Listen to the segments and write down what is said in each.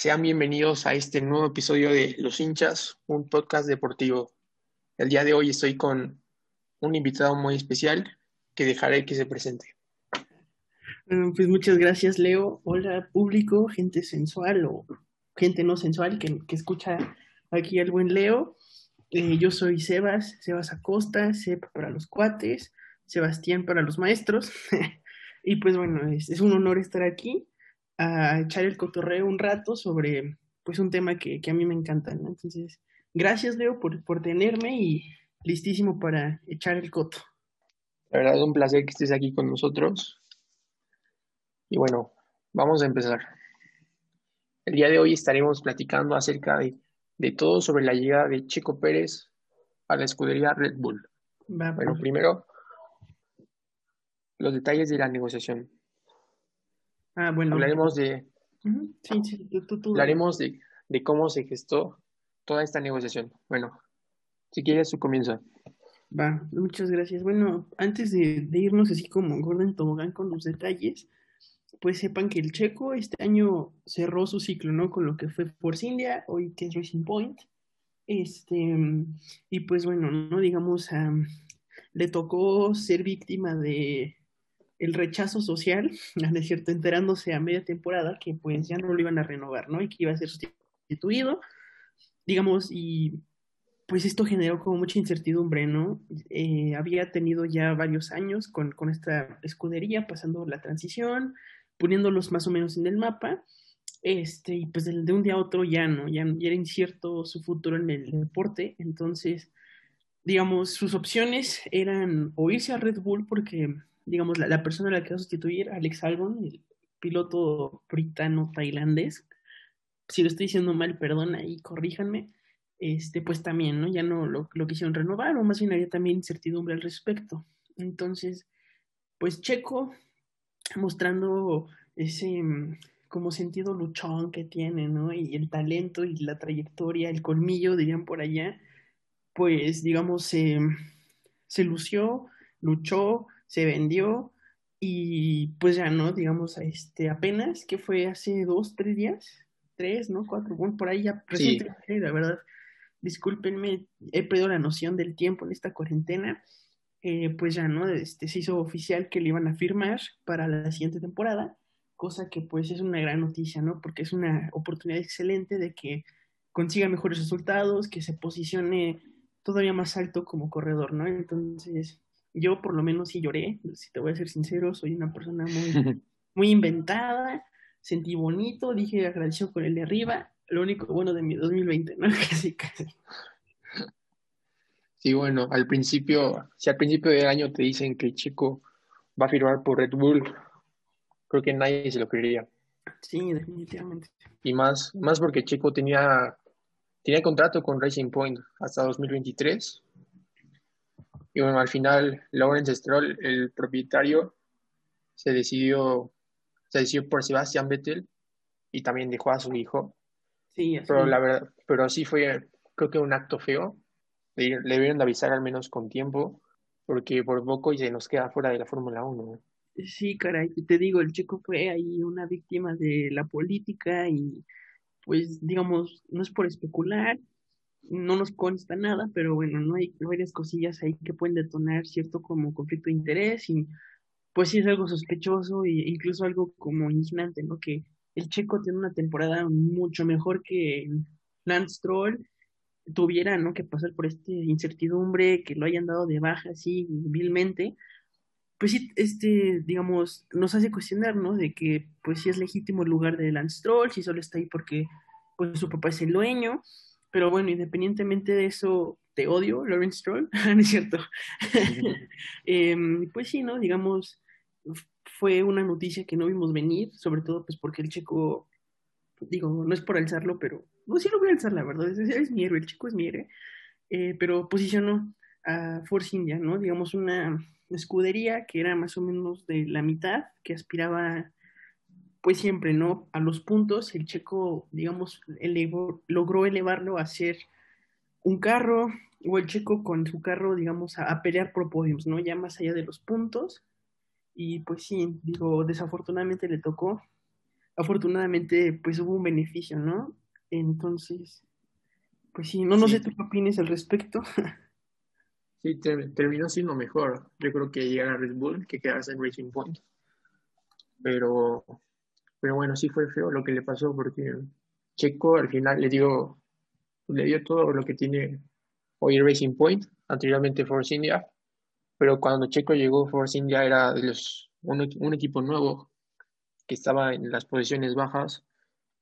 Sean bienvenidos a este nuevo episodio de Los hinchas, un podcast deportivo. El día de hoy estoy con un invitado muy especial que dejaré que se presente. pues muchas gracias, Leo. Hola, público, gente sensual o gente no sensual que, escucha aquí al buen Leo. Eh, yo soy Sebas, Sebas Acosta, Seb para los cuates, Sebastián para los maestros. y pues bueno, es, un honor estar aquí a echar el cotorreo un rato sobre pues un tema que, a mí me encanta, Entonces, gracias Leo por, por tenerme y listísimo para echar el coto. La verdad es un placer que estés aquí con nosotros. Y bueno, vamos a empezar. El día de hoy estaremos platicando acerca de, de todo sobre la llegada de Chico Pérez a la escudería Red Bull. bueno, pues. primero, los detalles de la negociación. Ah, bueno. Hablaremos de. Sí, sí, tú, Hablaremos de, de, cómo se gestó toda esta negociación. Bueno, si quieres, su comienzo. Va, muchas gracias. Bueno, antes de, irnos así como Gordon Tobogán con los detalles, pues sepan que el checo este año cerró su ciclo, ¿no? Con lo que fue Force India, hoy que es Racing Point. Este, y pues bueno, ¿no? Digamos, le tocó ser víctima de el rechazo social, ¿no es cierto? Enterándose a media temporada que pues ya no lo iban a renovar, ¿no? Y que iba a ser sustituido, digamos, y pues esto generó como mucha incertidumbre, ¿no? Eh, había tenido ya varios años con, con, esta escudería, pasando la transición, poniéndolos más o menos en el mapa, este, y pues de, un día a otro ya no, ya, ya, era incierto su futuro en el deporte, entonces, digamos, sus opciones eran o irse a Red Bull porque digamos, la, persona a la que va a sustituir, Alex Albon, el piloto britano-tailandés, si lo estoy diciendo mal, perdón, ahí corríjanme, este, pues también, ¿no? Ya no lo, lo quisieron renovar, o más bien había también incertidumbre al respecto. Entonces, pues Checo, mostrando ese mm, como sentido luchón que tiene, ¿no? Y el talento y la trayectoria, el colmillo, dirían por allá, pues digamos, se lució, luchó, se vendió y pues ya no, digamos, este, apenas, que fue hace dos, tres días, tres, ¿no? Cuatro, bueno, por ahí ya recientemente, la verdad, discúlpenme, he perdido la noción del tiempo en esta cuarentena, eh, pues ya, ¿no? Este, se hizo oficial que le iban a firmar para la siguiente temporada, cosa que pues es una gran noticia, ¿no? Porque es una oportunidad excelente de que consiga mejores resultados, que se posicione todavía más alto como corredor, ¿no? Entonces, yo por lo menos sí lloré, si te voy a ser sincero, soy una persona muy, muy inventada, sentí bonito, dije agradecido con el de arriba, lo único bueno de mi 2020, ¿no? Casi, casi. Sí, bueno, al principio, si al principio del año te dicen que Chico va a firmar por Red Bull, creo que nadie se lo creería. Sí, definitivamente. Y más, más porque Chico tenía, tenía contrato con Racing Point hasta 2023 y bueno, al final, Lawrence Stroll, el propietario, se decidió, se decidió por Sebastian Vettel y también dejó a su hijo. Sí, Pero la verdad, pero sí fue, creo que un acto feo. Le, debieron avisar al menos con tiempo, porque por poco y se nos queda fuera de la Fórmula 1. Sí, caray, te digo, el chico fue ahí una víctima de la política y pues digamos, no es por especular, no nos consta nada, pero bueno, no hay varias cosillas ahí que pueden detonar cierto como conflicto de interés y pues sí es algo sospechoso e incluso algo como indignante, ¿no? Que el checo tiene una temporada mucho mejor que Lance Stroll tuviera, ¿no? Que pasar por esta incertidumbre, que lo hayan dado de baja así vilmente, pues sí, este, digamos, nos hace cuestionar, ¿no? De que, pues sí es legítimo el lugar de Lance Stroll, si solo está ahí porque, pues su papá es el dueño, pero bueno, independientemente de eso, te odio, Lawrence Stroll, ¿no es cierto? Em, pues sí, ¿no? Digamos, fue una noticia que no vimos venir, sobre todo pues porque el chico, digo, no es por alzarlo, pero, no, sí lo voy a alzar, la verdad, es, es mi héroe, el chico es mi héroe, eh, pero posicionó a Force India, ¿no? Digamos, una escudería que era más o menos de la mitad, que aspiraba pues siempre, ¿no? A los puntos, el checo, digamos, logró elevarlo a ser un carro, o el checo con su carro, digamos, a, pelear por podiums, ¿no? Ya más allá de los puntos. Y pues sí, digo, desafortunadamente le tocó afortunadamente pues hubo un beneficio, ¿no? Entonces, pues sí, no, no sé tú qué opinas al respecto. Sí, terminó siendo mejor. Yo creo que llegar a Red Bull que quedarse en Racing Point. Pero, pero bueno, sí fue feo lo que le pasó porque Checo al final le dio, le dio todo lo que tiene hoy Racing Point, anteriormente Force India. Pero cuando Checo llegó, Force India era de los, un, un equipo nuevo que estaba en las posiciones bajas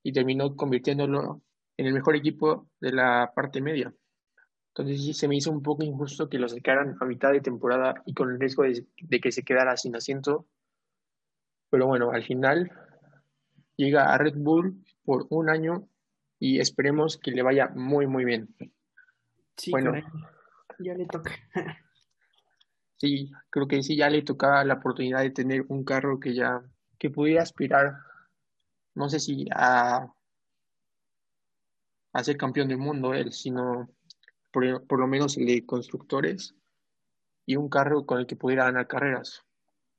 y terminó convirtiéndolo en el mejor equipo de la parte media. Entonces sí se me hizo un poco injusto que lo sacaran a mitad de temporada y con el riesgo de, que se quedara sin asiento. Pero bueno, al final llega a Red Bull por un año y esperemos que le vaya muy, muy bien. Sí, bueno, ya le toca. sí, creo que sí, ya le tocaba la oportunidad de tener un carro que ya, que pudiera aspirar, no sé si a, a ser campeón del mundo él, sino por, lo menos el de constructores, y un carro con el que pudiera ganar carreras.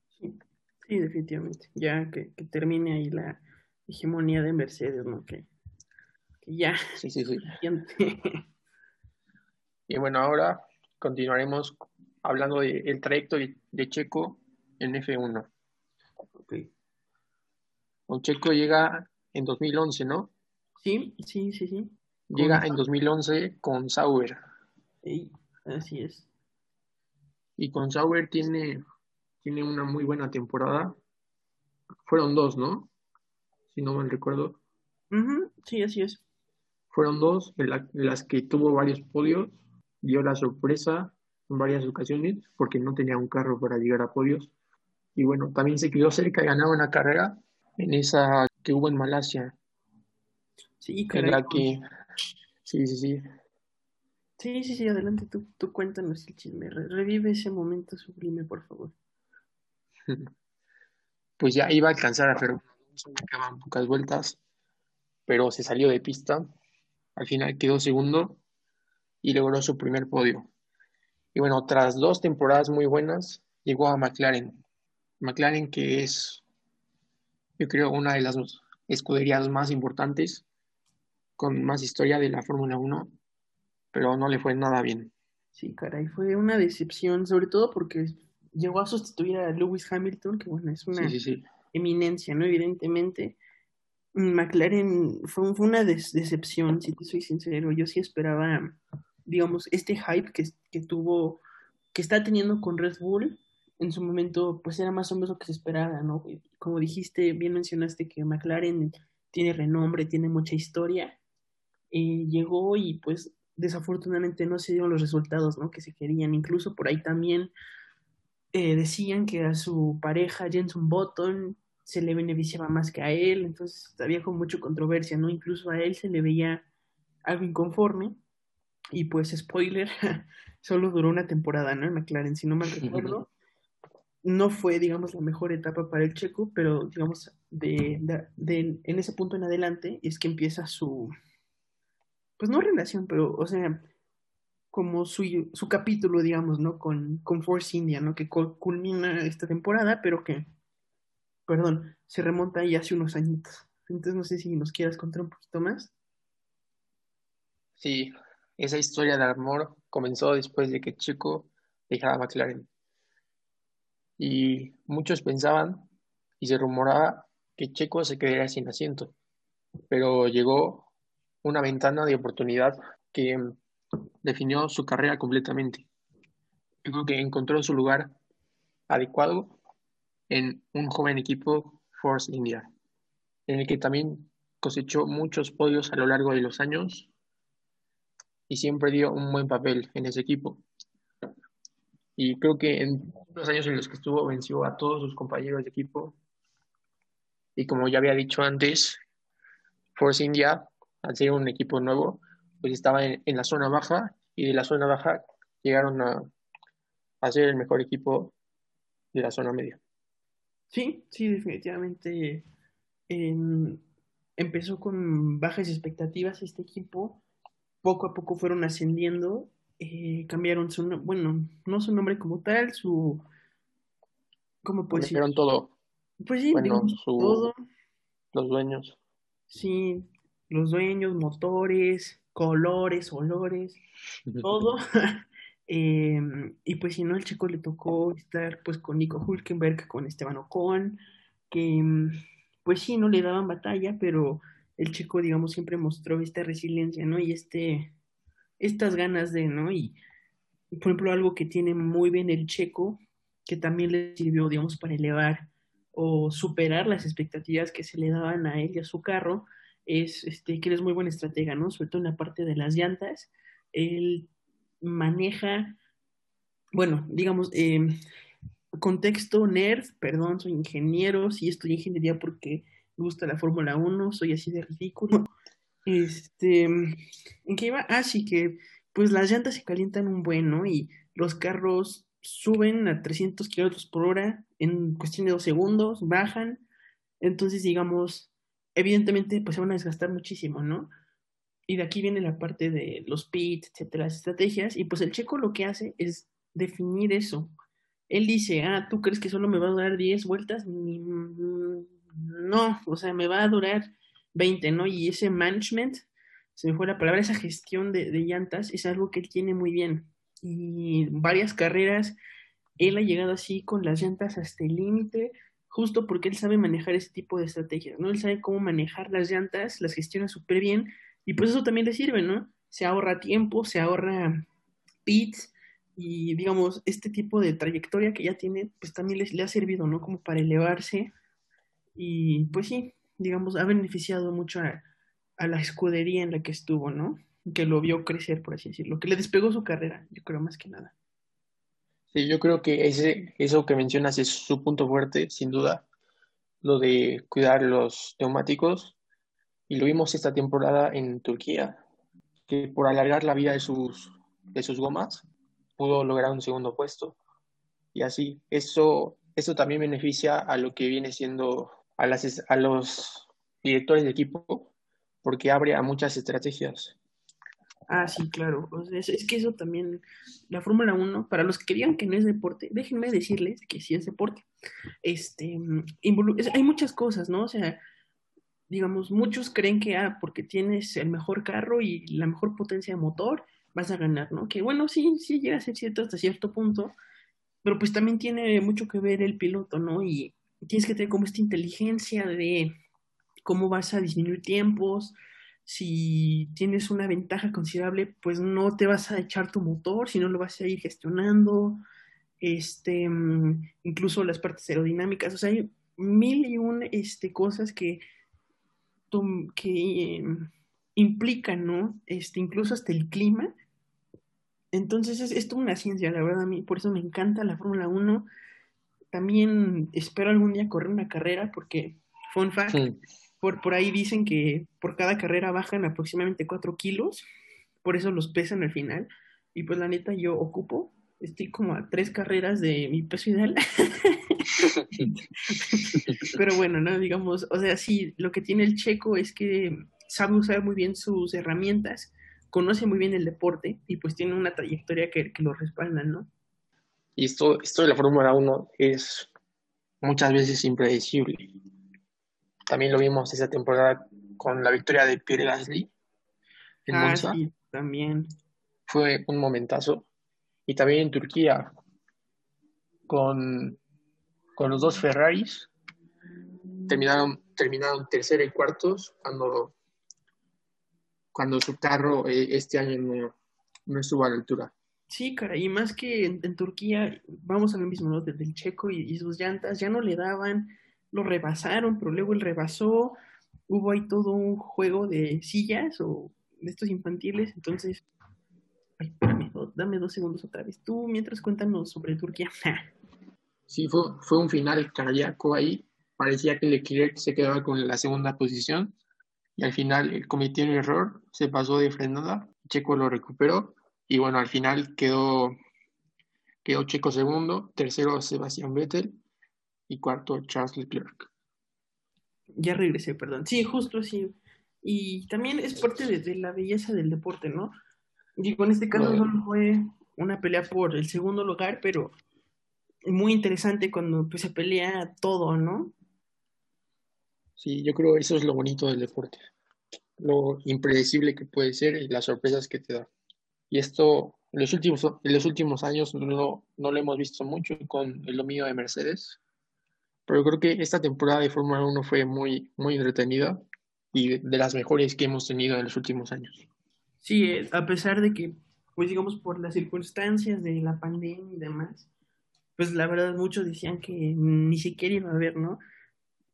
Sí, definitivamente. Ya que, termine ahí la hegemonía de Mercedes, ¿no? Que, ya. Sí, sí, sí. y bueno, ahora continuaremos hablando del trayecto de, Checo en F1. Ok. Un Checo llega en 2011, ¿no? Sí, sí, sí, sí. Llega en 2011 con Sauber. Sí, así es. Y con Sauber tiene, tiene una muy buena temporada. Fueron dos, ¿no? Si no mal recuerdo. Sí, así es. Fueron dos de, las que tuvo varios podios. Dio la sorpresa en varias ocasiones porque no tenía un carro para llegar a podios. Y bueno, también se quedó cerca de ganar una carrera en esa que hubo en Malasia. Sí, En la que Sí, sí, sí. Sí, sí, sí, adelante, tú, tú cuéntanos el chisme. Revive ese momento sublime, por favor. Pues ya iba a alcanzar a Quedaban pocas vueltas, pero se salió de pista. Al final quedó segundo y logró su primer podio. Y bueno, tras dos temporadas muy buenas, llegó a McLaren. McLaren que es, yo creo, una de las escuderías más importantes con más historia de la Fórmula 1, pero no le fue nada bien. Sí, caray, fue una decepción, sobre todo porque llegó a sustituir a Lewis Hamilton, que bueno, es una eminencia, ¿no? Evidentemente. McLaren fue, una decepción, si te soy sincero. Yo sí esperaba, digamos, este hype que, que tuvo, que está teniendo con Red Bull, en su momento, pues era más o menos lo que se esperaba, ¿no? Como dijiste, bien mencionaste que McLaren tiene renombre, tiene mucha historia, eh, llegó y pues desafortunadamente no se dieron los resultados ¿no? que se querían. Incluso por ahí también eh, decían que a su pareja Jenson Button se le beneficiaba más que a él, entonces había con mucha controversia, ¿no? Incluso a él se le veía algo inconforme y pues spoiler, solo duró una temporada, ¿no? En McLaren, si no mal recuerdo. No fue, digamos, la mejor etapa para el checo, pero digamos, de, de, en ese punto en adelante es que empieza su, pues no relación, pero, o sea, como su, su capítulo, digamos, ¿no? Con, con Force India, ¿no? Que culmina esta temporada, pero que, perdón, se remonta ahí hace unos añitos. Entonces no sé si nos quieras contar un poquito más. Sí, esa historia de amor comenzó después de que Chico dejara McLaren. Y muchos pensaban y se rumoraba que Checo se quedaría sin asiento. Pero llegó una ventana de oportunidad que definió su carrera completamente. Yo creo que encontró su lugar adecuado en un joven equipo Force India, en el que también cosechó muchos podios a lo largo de los años y siempre dio un buen papel en ese equipo. Y creo que en los años en los que estuvo venció a todos sus compañeros de equipo. Y como ya había dicho antes, Force India al ser un equipo nuevo, pues estaba en, la zona baja y de la zona baja llegaron a, a ser el mejor equipo de la zona media. Sí, sí, definitivamente. empezó con bajas expectativas este equipo. Poco a poco fueron ascendiendo. Eh, cambiaron su bueno, no su nombre como tal, su. ¿Cómo pues todo. Pues sí, todo los dueños. Sí, los dueños, motores, colores, olores, todo. Em, y pues si no, el chico le tocó estar pues con Nico Hulkenberg, con Esteban Ocon, que em, pues sí, no le daban batalla, pero el chico, digamos, siempre mostró esta resiliencia, ¿no? Y este, estas ganas de, ¿no? Y, por ejemplo, algo que tiene muy bien el checo, que también le sirvió, digamos, para elevar o superar las expectativas que se le daban a él y a su carro, es este, que él es muy buen estratega, ¿no? Sobre todo en la parte de las llantas. Él maneja, bueno, digamos, eh, contexto nerd, perdón, soy ingeniero, sí estudié ingeniería porque me gusta la Fórmula 1, soy así de ridículo. Este, ¿en qué iba? Ah, sí, que pues las llantas se calientan un buen, ¿no? Y los carros suben a 300 kilómetros por hora en cuestión de dos segundos, bajan. Entonces, digamos, evidentemente, pues se van a desgastar muchísimo, ¿no? Y de aquí viene la parte de los pits, etcétera, las estrategias. Y pues el checo lo que hace es definir eso. Él dice, ah, ¿tú crees que solo me va a durar 10 vueltas? No, o sea, me va a durar 20, ¿no? Y ese management, se me fue la palabra, esa gestión de, de llantas es algo que él tiene muy bien. Y varias carreras, él ha llegado así con las llantas hasta el límite, justo porque él sabe manejar ese tipo de estrategias, ¿no? Él sabe cómo manejar las llantas, las gestiona súper bien y pues eso también le sirve, ¿no? Se ahorra tiempo, se ahorra pits y digamos, este tipo de trayectoria que ya tiene, pues también le, ha servido, ¿no? Como para elevarse y pues sí, digamos, ha beneficiado mucho a, a la escudería en la que estuvo, ¿no? Que lo vio crecer, por así decirlo, que le despegó su carrera, yo creo más que nada. Sí, yo creo que ese, eso que mencionas es su punto fuerte, sin duda, lo de cuidar los neumáticos y lo vimos esta temporada en Turquía, que por alargar la vida de sus, de sus gomas pudo lograr un segundo puesto. Y así, eso, eso también beneficia a lo que viene siendo a, las, a los directores de equipo, porque abre a muchas estrategias. Ah, sí, claro. es, que eso también, la Fórmula 1, para los que querían que no es deporte, déjenme decirles que sí es deporte. Este, hay muchas cosas, ¿no? O sea, digamos, muchos creen que, ah, porque tienes el mejor carro y la mejor potencia de motor, vas a ganar, ¿no? Que bueno, sí, sí llega a ser cierto hasta cierto punto, pero pues también tiene mucho que ver el piloto, ¿no? Y tienes que tener como esta inteligencia de cómo vas a disminuir tiempos, si tienes una ventaja considerable, pues no te vas a echar tu motor, sino lo vas a ir gestionando, este, mm, incluso las partes aerodinámicas, o sea, hay mil y un este, cosas que que em, implican, ¿no? Este, incluso hasta el clima. Entonces es, es toda una ciencia, la verdad, a mí por eso me encanta la Fórmula 1. También espero algún día correr una carrera porque, fun fact, por, por ahí dicen que por cada carrera bajan aproximadamente 4 kilos, por eso los pesan al final. Y pues la neta yo ocupo estoy como a tres carreras de mi peso ideal. Pero bueno, ¿no? Digamos, o sea, sí, lo que tiene el checo es que sabe usar muy bien sus herramientas, conoce muy bien el deporte y pues tiene una trayectoria que, que lo respalda, ¿no? Y esto, esto de la Fórmula 1 es muchas veces impredecible. También lo vimos esa temporada con la victoria de Pierre Gasly en ah, Sí, también. Fue un momentazo y también en Turquía con, con los dos Ferraris. Terminaron, terminaron tercero y cuartos cuando, cuando su carro eh, este año no, no, estuvo a la altura. Sí, cara, y más que en, Turquía, vamos a lo mismo, ¿no? Desde el checo y, y, sus llantas ya no le daban, lo rebasaron, pero luego él rebasó, hubo ahí todo un juego de sillas o de estos infantiles, entonces Ay, dame dos segundos otra vez. Tú, mientras cuéntanos sobre Turquía. sí, fue, fue un final cardíaco ahí. Parecía que Leclerc se quedaba con la segunda posición y al final cometió un error, se pasó de frenada, Checo lo recuperó y bueno, al final quedó, quedó Checo segundo, tercero Sebastián Vettel y cuarto Charles Leclerc. Ya regresé, perdón. Sí, justo así. Y también es parte de la belleza del deporte, ¿no? Digo, en este caso no fue una pelea por el segundo lugar, pero muy interesante cuando pues, se pelea todo, ¿no? Sí, yo creo que eso es lo bonito del deporte, lo impredecible que puede ser y las sorpresas que te da. Y esto en los últimos, en los últimos años no, no lo hemos visto mucho con el dominio de Mercedes, pero creo que esta temporada de Fórmula 1 fue muy, muy entretenida y de las mejores que hemos tenido en los últimos años. Sí, eh, a pesar de que, pues digamos, por las circunstancias de la pandemia y demás, pues la verdad muchos decían que ni siquiera iba a haber, ¿no?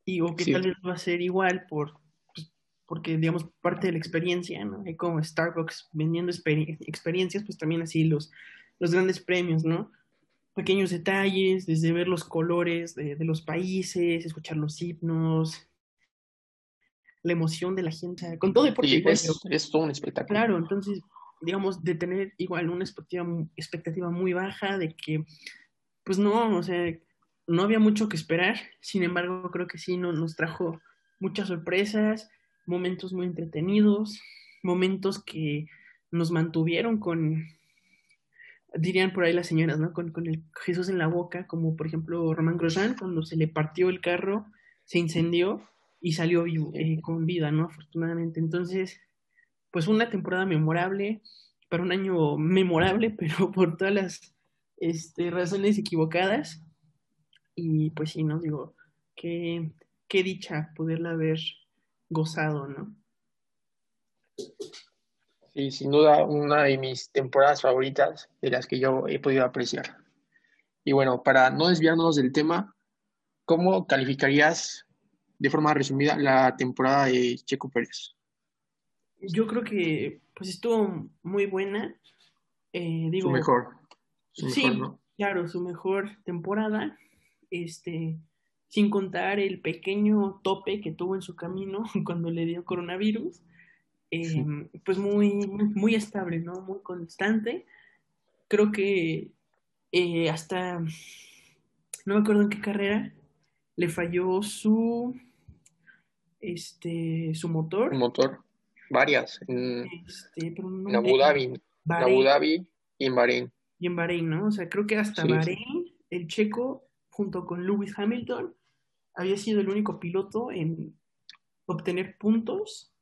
Y o que tal vez va a ser igual por, pues, porque, digamos, parte de la experiencia, ¿no? Hay como Starbucks vendiendo experiencias, pues también así los, los grandes premios, ¿no? Pequeños detalles, desde ver los colores de, de los países, escuchar los himnos, la emoción de la gente, con todo deporte. es, todo un espectáculo. Claro, entonces, digamos, de tener igual una expectativa, expectativa muy baja, de que, pues no, o sea, no había mucho que esperar, sin embargo, creo que sí no, nos trajo muchas sorpresas, momentos muy entretenidos, momentos que nos mantuvieron con, dirían por ahí las señoras, ¿no? Con, con el Jesús en la boca, como por ejemplo Román Grosjean, cuando se le partió el carro, se incendió y salió vivo, eh, con vida, ¿no? Afortunadamente. Entonces, pues una temporada memorable, para un año memorable, pero por todas las este, razones equivocadas. Y pues sí, ¿no? Digo, qué, qué dicha poderla haber gozado, ¿no? Sí, sin duda una de mis temporadas favoritas de las que yo he podido apreciar. Y bueno, para no desviarnos del tema, ¿cómo calificarías de forma resumida la temporada de Checo Pérez? Yo creo que pues estuvo muy buena. Eh, digo, su mejor. sí, claro, su mejor temporada. Este, sin contar el pequeño tope que tuvo en su camino cuando le dio coronavirus. Em, pues muy, muy estable, ¿no? Muy constante. Creo que eh, hasta, no me acuerdo en qué carrera, le falló su este su motor. motor, varias. En, este, Abu Dhabi, Abu Dhabi y en Bahrein. Y en Bahrein, ¿no? O sea, creo que hasta Bahrein, el checo, junto con Lewis Hamilton, había sido el único piloto en obtener puntos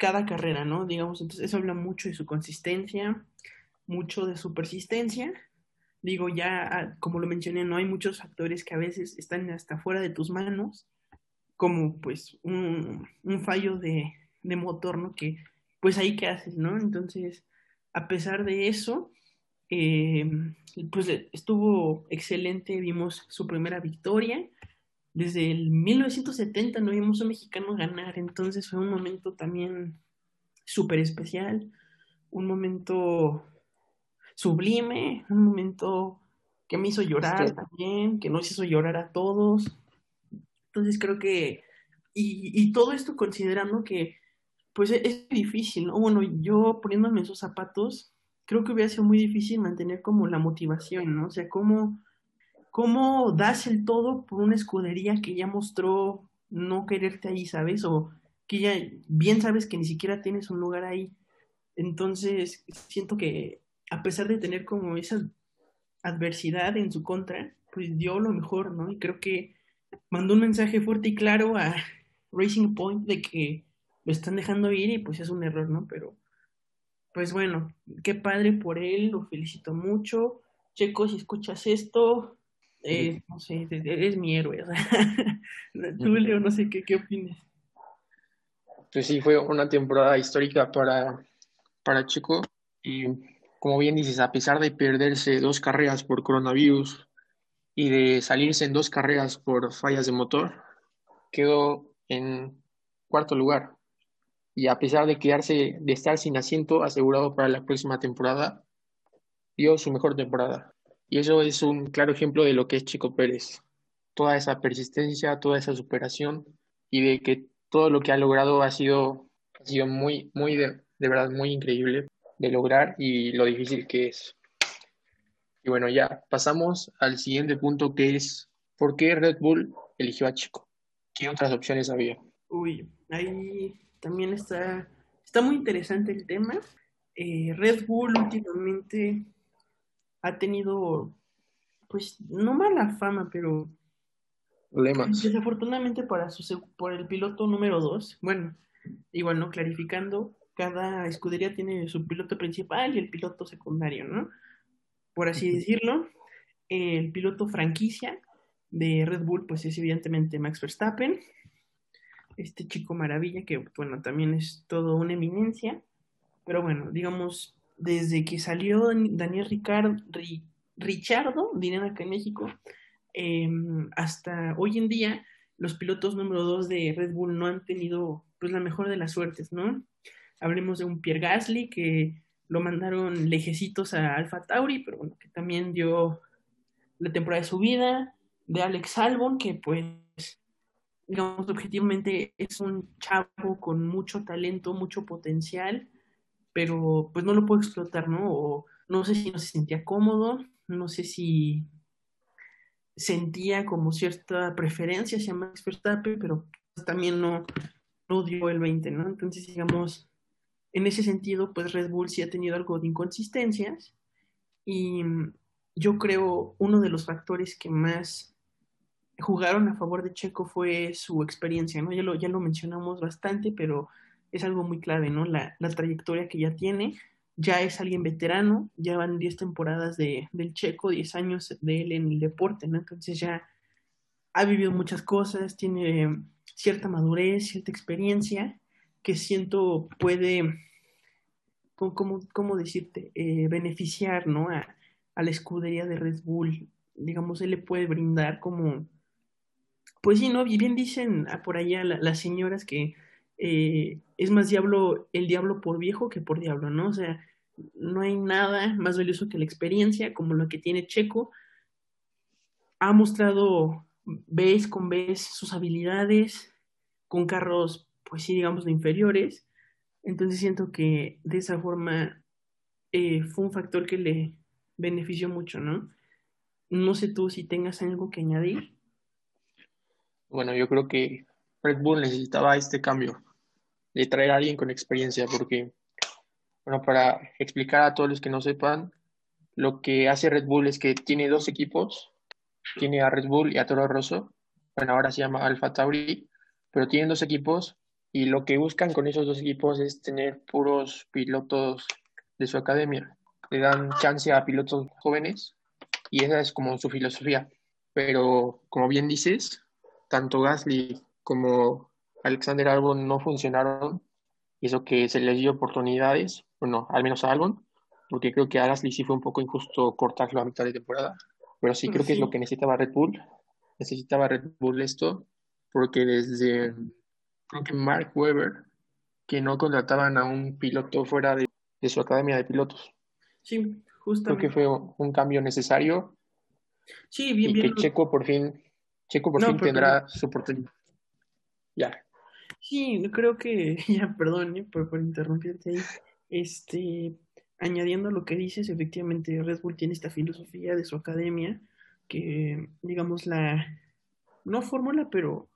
cada carrera, ¿no? Digamos, entonces eso habla mucho de su consistencia, mucho de su persistencia digo, ya, ah, como lo mencioné, no hay muchos factores que a veces están hasta fuera de tus manos, como pues un, fallo de, motor, ¿no? Que pues ahí qué haces, ¿no? Entonces, a pesar de eso, eh, pues estuvo excelente, vimos su primera victoria. Desde el 1970 no vimos a un mexicano ganar, entonces fue un momento también súper especial, un momento sublime, un momento que me hizo llorar también, que nos hizo llorar a todos. Entonces creo que, y, todo esto considerando que, pues es, difícil, ¿no? Bueno, yo poniéndome esos zapatos, creo que hubiera sido muy difícil mantener como la motivación, ¿no? O sea, cómo, cómo das el todo por una escudería que ya mostró no quererte ahí, ¿sabes? O que ya bien sabes que ni siquiera tienes un lugar ahí. Entonces, siento que a pesar de tener como esa adversidad en su contra, pues dio lo mejor, ¿no? Y creo que mandó un mensaje fuerte y claro a Racing Point de que lo están dejando ir y pues es un error, ¿no? Pero, pues bueno, qué padre por él, lo felicito mucho. Checo, si escuchas esto, eh, no sé, eres mi héroe. Tú, Leo, no sé qué, qué opinas. Pues sí, fue una temporada histórica para, para Checo y como bien dices, a pesar de perderse dos carreras por coronavirus y de salirse en dos carreras por fallas de motor, quedó en cuarto lugar. Y a pesar de quedarse, de estar sin asiento asegurado para la próxima temporada, dio su mejor temporada. Y eso es un claro ejemplo de lo que es Chico Pérez. Toda esa persistencia, toda esa superación y de que todo lo que ha logrado ha sido, ha sido muy, muy, de verdad, muy increíble de lograr y lo difícil que es. Y bueno, ya pasamos al siguiente punto que es ¿por qué Red Bull eligió a Chico? ¿Qué otras opciones había? Uy, ahí también está, está muy interesante el tema. Eh, Red Bull últimamente ha tenido, pues, no mala fama, pero problemas. Desafortunadamente para su, por el piloto número 2, bueno, igual no clarificando, cada escudería tiene su piloto principal y el piloto secundario, ¿no? Por así decirlo, el piloto franquicia de Red Bull, pues es evidentemente Max Verstappen, este chico maravilla que, bueno, también es todo una eminencia, pero bueno, digamos, desde que salió Daniel Ricard, Richardo, dirían acá en México, em, hasta hoy en día, los pilotos número dos de Red Bull no han tenido pues la mejor de las suertes, ¿no? Hablemos de un Pierre Gasly que lo mandaron lejecitos a Alfa Tauri, pero bueno, que también dio la temporada de su vida, de Alex Albon, que pues, digamos, objetivamente es un chavo con mucho talento, mucho potencial, pero pues no lo puedo explotar, ¿no? O no sé si no se sentía cómodo, no sé si sentía como cierta preferencia hacia Max Verstappen, pero también no, no dio el 20, ¿no? Entonces, digamos, en ese sentido, pues Red Bull sí ha tenido algo de inconsistencias y yo creo uno de los factores que más jugaron a favor de Checo fue su experiencia, ¿no? Ya lo, ya lo mencionamos bastante, pero es algo muy clave, ¿no? La, la trayectoria que ya tiene, ya es alguien veterano, ya van 10 temporadas de, del Checo, 10 años de él en el deporte, ¿no? Entonces ya ha vivido muchas cosas, tiene cierta madurez, cierta experiencia que siento puede, ¿cómo, cómo decirte?, eh, beneficiar, ¿no? A, a, la escudería de Red Bull, digamos, él le puede brindar como, pues sí, ¿no? Y bien dicen por allá las señoras que eh, es más diablo el diablo por viejo que por diablo, ¿no? O sea, no hay nada más valioso que la experiencia, como lo que tiene Checo. Ha mostrado vez con vez sus habilidades con carros, pues sí, digamos, de inferiores. Entonces siento que de esa forma eh, fue un factor que le benefició mucho, ¿no? No sé tú si tengas algo que añadir. Bueno, yo creo que Red Bull necesitaba este cambio de traer a alguien con experiencia, porque, bueno, para explicar a todos los que no sepan, lo que hace Red Bull es que tiene dos equipos, tiene a Red Bull y a Toro Rosso, bueno, ahora se llama Alfa Tauri, pero tienen dos equipos y lo que buscan con esos dos equipos es tener puros pilotos de su academia. Le dan chance a pilotos jóvenes y esa es como su filosofía. Pero como bien dices, tanto Gasly como Alexander Albon no funcionaron, y eso que se les dio oportunidades, bueno, al menos a Albon, porque creo que a Gasly sí fue un poco injusto cortarlo a mitad de temporada, pero sí creo que es lo que necesitaba Red Bull, necesitaba Red Bull esto, porque desde, creo que Mark Webber, que no contrataban a un piloto fuera de, su academia de pilotos. Sí, justamente. Creo que fue un cambio necesario. Sí, bien, y bien. que Checo por fin, Checo por fin tendrá su oportunidad. Ya. Sí, creo que, ya, perdón eh, por, por interrumpirte ahí. Este, añadiendo lo que dices, efectivamente Red Bull tiene esta filosofía de su academia, que, digamos, la, no fórmula, pero,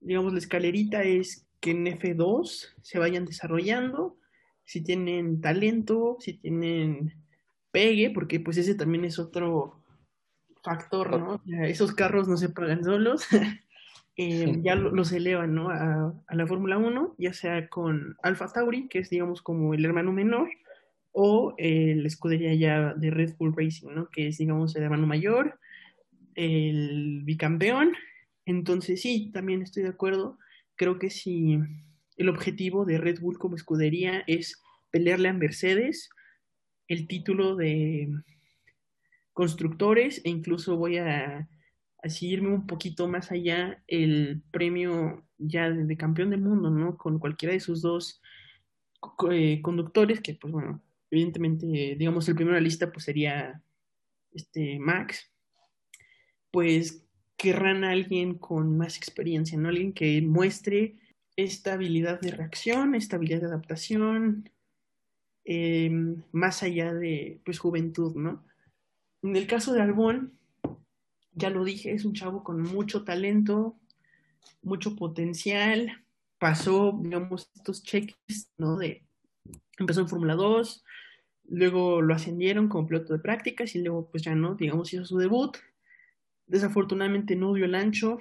digamos, la escalerita es que en F2 se vayan desarrollando, si tienen talento, si tienen pegue, porque pues ese también es otro factor, ¿no? Esos carros no se pagan solos. Eh, ya los elevan ¿no? a, la Fórmula 1, ya sea con Alfa Tauri, que es digamos como el hermano menor, o la escudería ya de Red Bull Racing, ¿no? que es digamos el hermano mayor, el bicampeón. Entonces sí, también estoy de acuerdo. Creo que si el objetivo de Red Bull como escudería es pelearle a Mercedes el título de constructores e incluso voy a así irme un poquito más allá, el premio ya de, campeón del mundo, ¿no? Con cualquiera de sus dos eh, conductores, que pues bueno, evidentemente, digamos, el primero de la lista pues sería este Max, pues querrán a alguien con más experiencia, ¿no? Alguien que muestre esta habilidad de reacción, esta habilidad de adaptación, em, más allá de pues juventud, ¿no? En el caso de Albón, ya lo dije, es un chavo con mucho talento, mucho potencial, pasó, digamos, estos cheques, ¿no? De, empezó en Fórmula 2, luego lo ascendieron como piloto de prácticas y luego, pues ya no, digamos, hizo su debut. desafortunadamente no dio el ancho,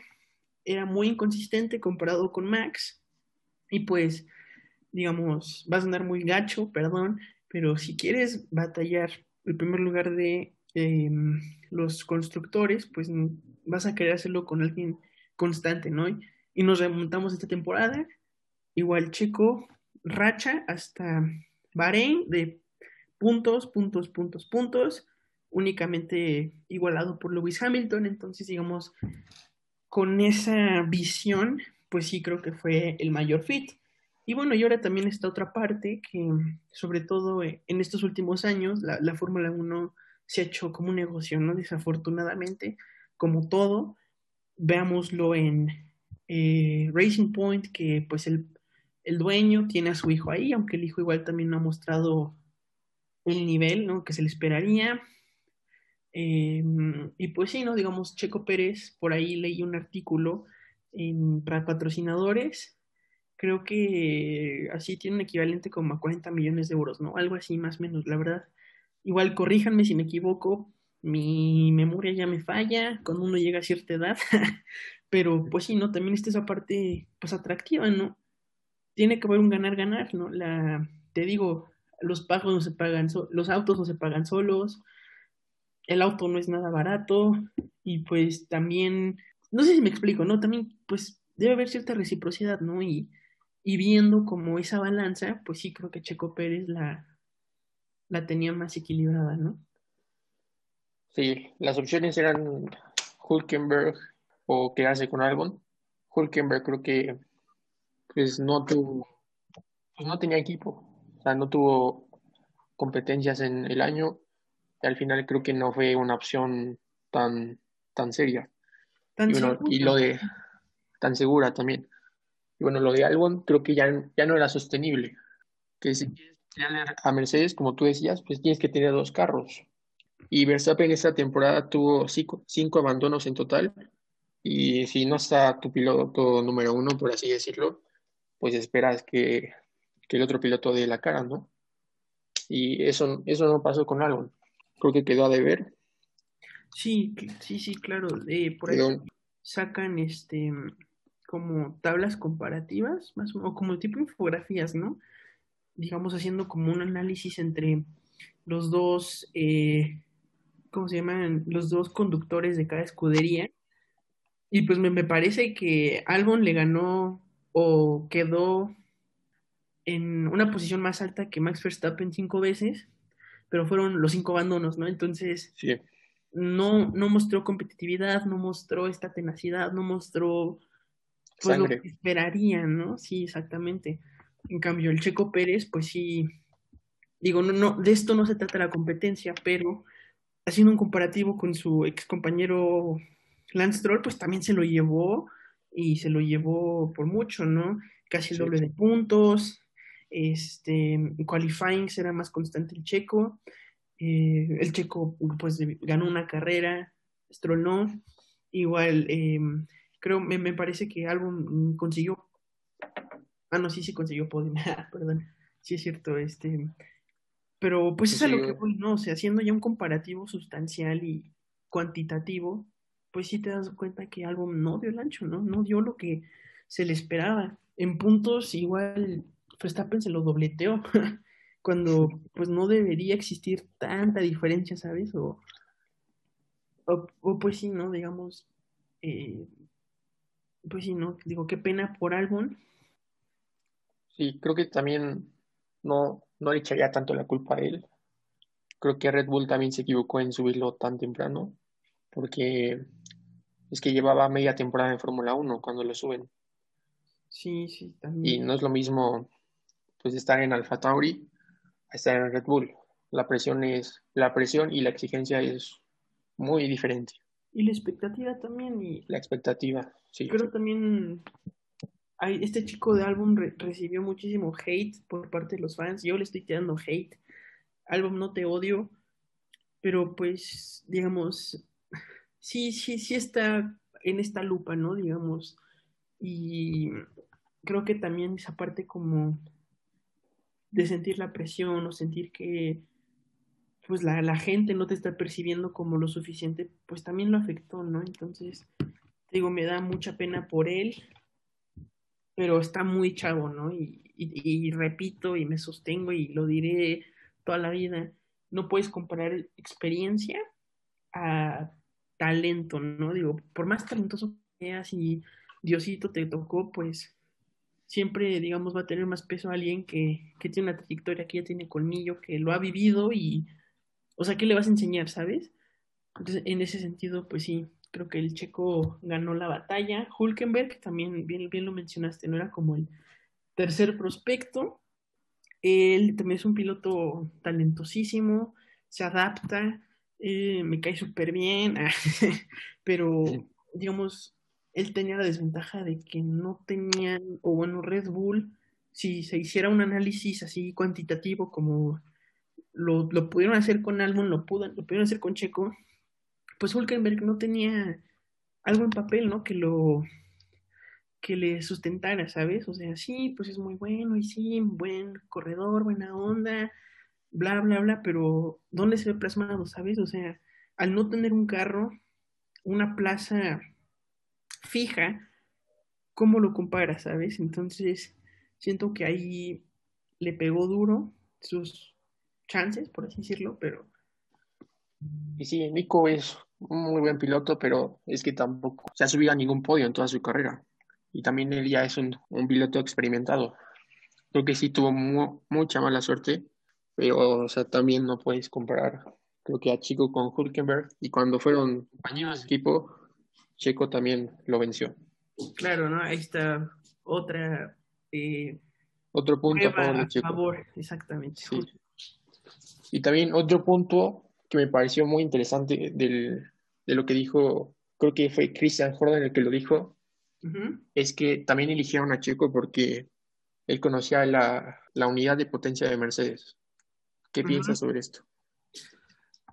era muy inconsistente comparado con Max y pues, digamos, va a sonar muy gacho, perdón, pero si quieres batallar el primer lugar de em, los constructores, pues vas a querer hacerlo con alguien constante, ¿no? Y nos remontamos esta temporada, igual Checo, racha hasta Bahrein de puntos, puntos, puntos, puntos, únicamente igualado por Lewis Hamilton, entonces digamos, con esa visión, pues sí creo que fue el mayor fit. Y bueno, y ahora también está otra parte que, sobre todo en estos últimos años, la, Fórmula 1 se ha hecho como un negocio, ¿no? Desafortunadamente, como todo, veámoslo en eh, Racing Point, que pues el, el, dueño tiene a su hijo ahí, aunque el hijo igual también no ha mostrado el nivel, ¿no? Que se le esperaría. Em, y pues sí, ¿no? Digamos, Checo Pérez, por ahí leí un artículo en, para patrocinadores creo que así tiene un equivalente como a 40 millones de euros, ¿no? Algo así más o menos, la verdad. Igual corríjanme si me equivoco, mi memoria ya me falla cuando uno llega a cierta edad, pero pues sí, ¿no? También está esa parte pues atractiva, ¿no? Tiene que haber un ganar-ganar, ¿no? La, te digo, los pagos no se pagan, los autos no se pagan solos, el auto no es nada barato y pues también, no sé si me explico, ¿no? También pues debe haber cierta reciprocidad, ¿no? Y y viendo como esa balanza, pues sí creo que Checo Pérez la, la tenía más equilibrada, ¿no? Sí, las opciones eran Hulkenberg o quedarse con Albon. Hulkenberg creo que pues no tuvo, pues no tenía equipo, o sea, no tuvo competencias en el año y al final creo que no fue una opción tan, tan seria. y, y lo de tan segura también bueno, lo de Albon creo que ya, ya no era sostenible. Que si quieres tener a Mercedes, como tú decías, pues tienes que tener dos carros. Y Verstappen esta temporada tuvo cinco, abandonos en total. Y si no está tu piloto número uno, por así decirlo, pues esperas que, el otro piloto dé la cara, ¿no? Y eso, eso no pasó con Albon. Creo que quedó a deber. Sí, sí, sí, claro. Eh, por ahí sacan este como tablas comparativas, más o, como tipo infografías, ¿no? Digamos, haciendo como un análisis entre los dos, eh, ¿cómo se llaman? Los dos conductores de cada escudería. Y pues me, me parece que Albon le ganó o quedó en una posición más alta que Max Verstappen cinco veces, pero fueron los cinco abandonos, ¿no? Entonces, sí. no, no mostró competitividad, no mostró esta tenacidad, no mostró pues lo que esperarían, ¿no? Sí, exactamente. En cambio, el Checo Pérez, pues sí, digo, no, no, de esto no se trata la competencia, pero haciendo un comparativo con su ex compañero Lance Stroll, pues también se lo llevó y se lo llevó por mucho, ¿no? Casi el doble de puntos, este, en qualifying será más constante el checo, eh, el checo pues ganó una carrera, Stroll no, igual eh, creo, me, me parece que Album consiguió, ah, no, sí, sí consiguió podium, perdón, sí es cierto, este, pero pues es a lo que voy, ¿no? O sea, haciendo ya un comparativo sustancial y cuantitativo, pues sí te das cuenta que Album no dio el ancho, ¿no? No dio lo que se le esperaba. En puntos igual Verstappen se lo dobleteó, cuando pues no debería existir tanta diferencia, ¿sabes? O, o, pues sí, ¿no? Digamos, eh, pues sí, no, digo, qué pena por Albon. Sí, creo que también no, no le echaría tanto la culpa a él. Creo que Red Bull también se equivocó en subirlo tan temprano, porque es que llevaba media temporada en Fórmula 1 cuando lo suben. Sí, sí, también. Y no es lo mismo pues estar en Alfa Tauri a estar en Red Bull. La presión es, la presión y la exigencia es muy diferente. Y la expectativa también. Y la expectativa, sí. Creo también este chico de álbum recibió muchísimo hate por parte de los fans. Yo le estoy tirando hate. Álbum no te odio, pero pues, digamos, sí, sí, sí está en esta lupa, ¿no? Digamos. Y creo que también esa parte como de sentir la presión o sentir que pues la, la, gente no te está percibiendo como lo suficiente, pues también lo afectó, ¿no? Entonces, digo, me da mucha pena por él, pero está muy chavo, ¿no? Y, y, y, repito y me sostengo y lo diré toda la vida, no puedes comparar experiencia a talento, ¿no? Digo, por más talentoso que seas y Diosito te tocó, pues siempre, digamos, va a tener más peso alguien que, que tiene una trayectoria, que ya tiene colmillo, que lo ha vivido y, o sea, ¿qué le vas a enseñar, sabes? Entonces, en ese sentido, pues sí, creo que el checo ganó la batalla. Hulkenberg, también bien, bien lo mencionaste, no era como el tercer prospecto. Él también es un piloto talentosísimo, se adapta, eh, me cae súper bien, pero digamos, él tenía la desventaja de que no tenían, o bueno, Red Bull, si se hiciera un análisis así cuantitativo como lo, lo pudieron hacer con Albon, lo, pudo, lo pudieron hacer con Checo, pues Hulkenberg no tenía algo en papel, ¿no? Que lo que le sustentara, ¿sabes? O sea, sí, pues es muy bueno y sí, buen corredor, buena onda, bla, bla, bla, pero ¿dónde se ve plasmado, ¿sabes? O sea, al no tener un carro, una plaza fija, ¿cómo lo compara, sabes? Entonces, siento que ahí le pegó duro sus chances, por así decirlo, pero... Y sí, Nico es un muy buen piloto, pero es que tampoco se ha subido a ningún podio en toda su carrera. Y también él ya es un, un piloto experimentado. Creo que sí tuvo mucha mala suerte, pero o sea, también no puedes comparar, creo que a Chico con Hulkenberg. Y cuando fueron compañeros de equipo, Checo también lo venció. Claro, ¿no? Ahí está otra... Eh, otro punto a favor de Checo. favor, exactamente. Sí. Y también otro punto que me pareció muy interesante del, de lo que dijo, creo que fue Christian Jordan el que lo dijo, es que también eligieron a Checo porque él conocía la, la unidad de potencia de Mercedes. ¿Qué piensas sobre esto?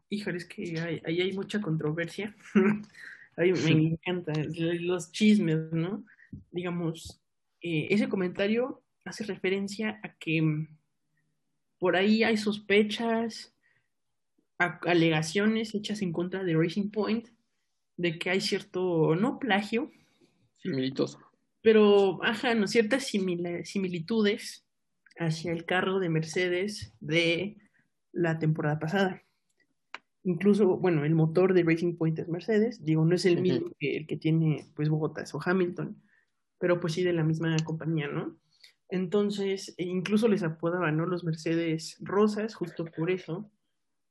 Híjole, es que hay- ahí hay mucha controversia. Ahí me encanta los chismes, ¿no? Digamos, eh, ese comentario hace referencia a que mm, por ahí hay sospechas, alegaciones hechas en contra de Racing Point de que hay cierto, no plagio, Similitos. pero, ajá, ¿no? ciertas similitudes hacia el carro de Mercedes de la temporada pasada. Incluso, bueno, el motor de Racing Point es Mercedes, digo, no es el mismo que el que tiene, pues, Bogotá o Hamilton, pero pues sí de la misma compañía, ¿no? Entonces, e incluso les apodaban, ¿no? Los Mercedes rosas, justo por eso.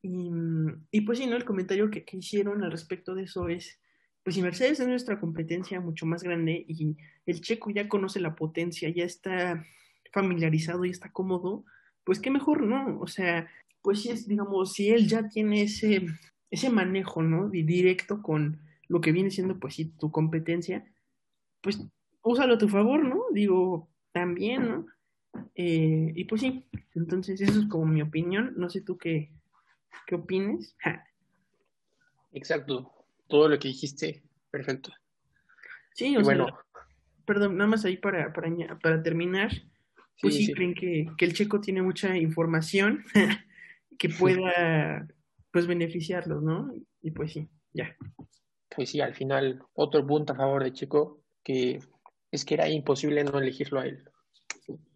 Y, mm, y pues sí, ¿no? El comentario que, hicieron al respecto de eso es, pues si Mercedes es nuestra competencia mucho más grande y el checo ya conoce la potencia, ya está familiarizado y está cómodo, pues qué mejor, ¿no? O sea, pues sí es, digamos, si él ya tiene ese, ese manejo, ¿no? Di- Directo con lo que viene siendo, pues sí, tu competencia, pues úsalo a tu favor, ¿no? Digo, también, ¿no? Eh, y pues sí, entonces eso es como mi opinión, no sé tú qué, qué opines. Ja. Exacto. Todo lo que dijiste, perfecto. Sí, o Y sea, bueno, perdón, nada más ahí para, para, para terminar, pues sí, sí, sí. creen que, que el checo tiene mucha información que pueda, pues, beneficiarlos, ¿no? Y pues sí, ya. Pues sí, al final, otro punto a favor de Checo, que es que era imposible no elegirlo a él.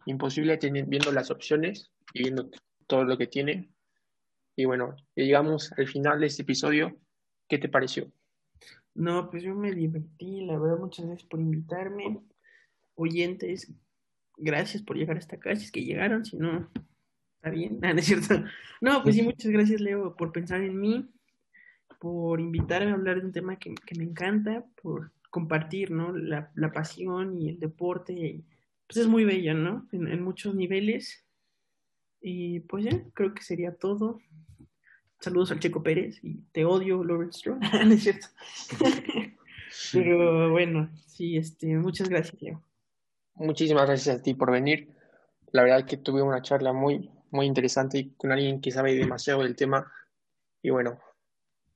Imposible viendo las opciones y viendo todo lo que tiene. Y bueno, llegamos al final de este episodio. ¿Qué te pareció? No, pues yo me divertí, la verdad, muchas gracias por invitarme. Oyentes, gracias por llegar hasta acá, si es que llegaron, si no, está bien, no es cierto. No, pues sí, muchas gracias, Leo, por pensar en mí, por invitarme a hablar de un tema que, que me encanta, por compartir, ¿no? La, la pasión y el deporte, y, pues es muy bella, ¿no? En, en muchos niveles. Y pues ya, creo que sería todo. Saludos al Checo Pérez y te odio, Lawrence Stroll. no es cierto. Pero bueno, sí, este, muchas gracias, Leo. Muchísimas gracias a ti por venir. La verdad que tuve una charla muy, muy interesante con alguien que sabe demasiado del tema. Y bueno,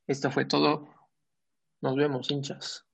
esto fue todo. Nos vemos, hinchas.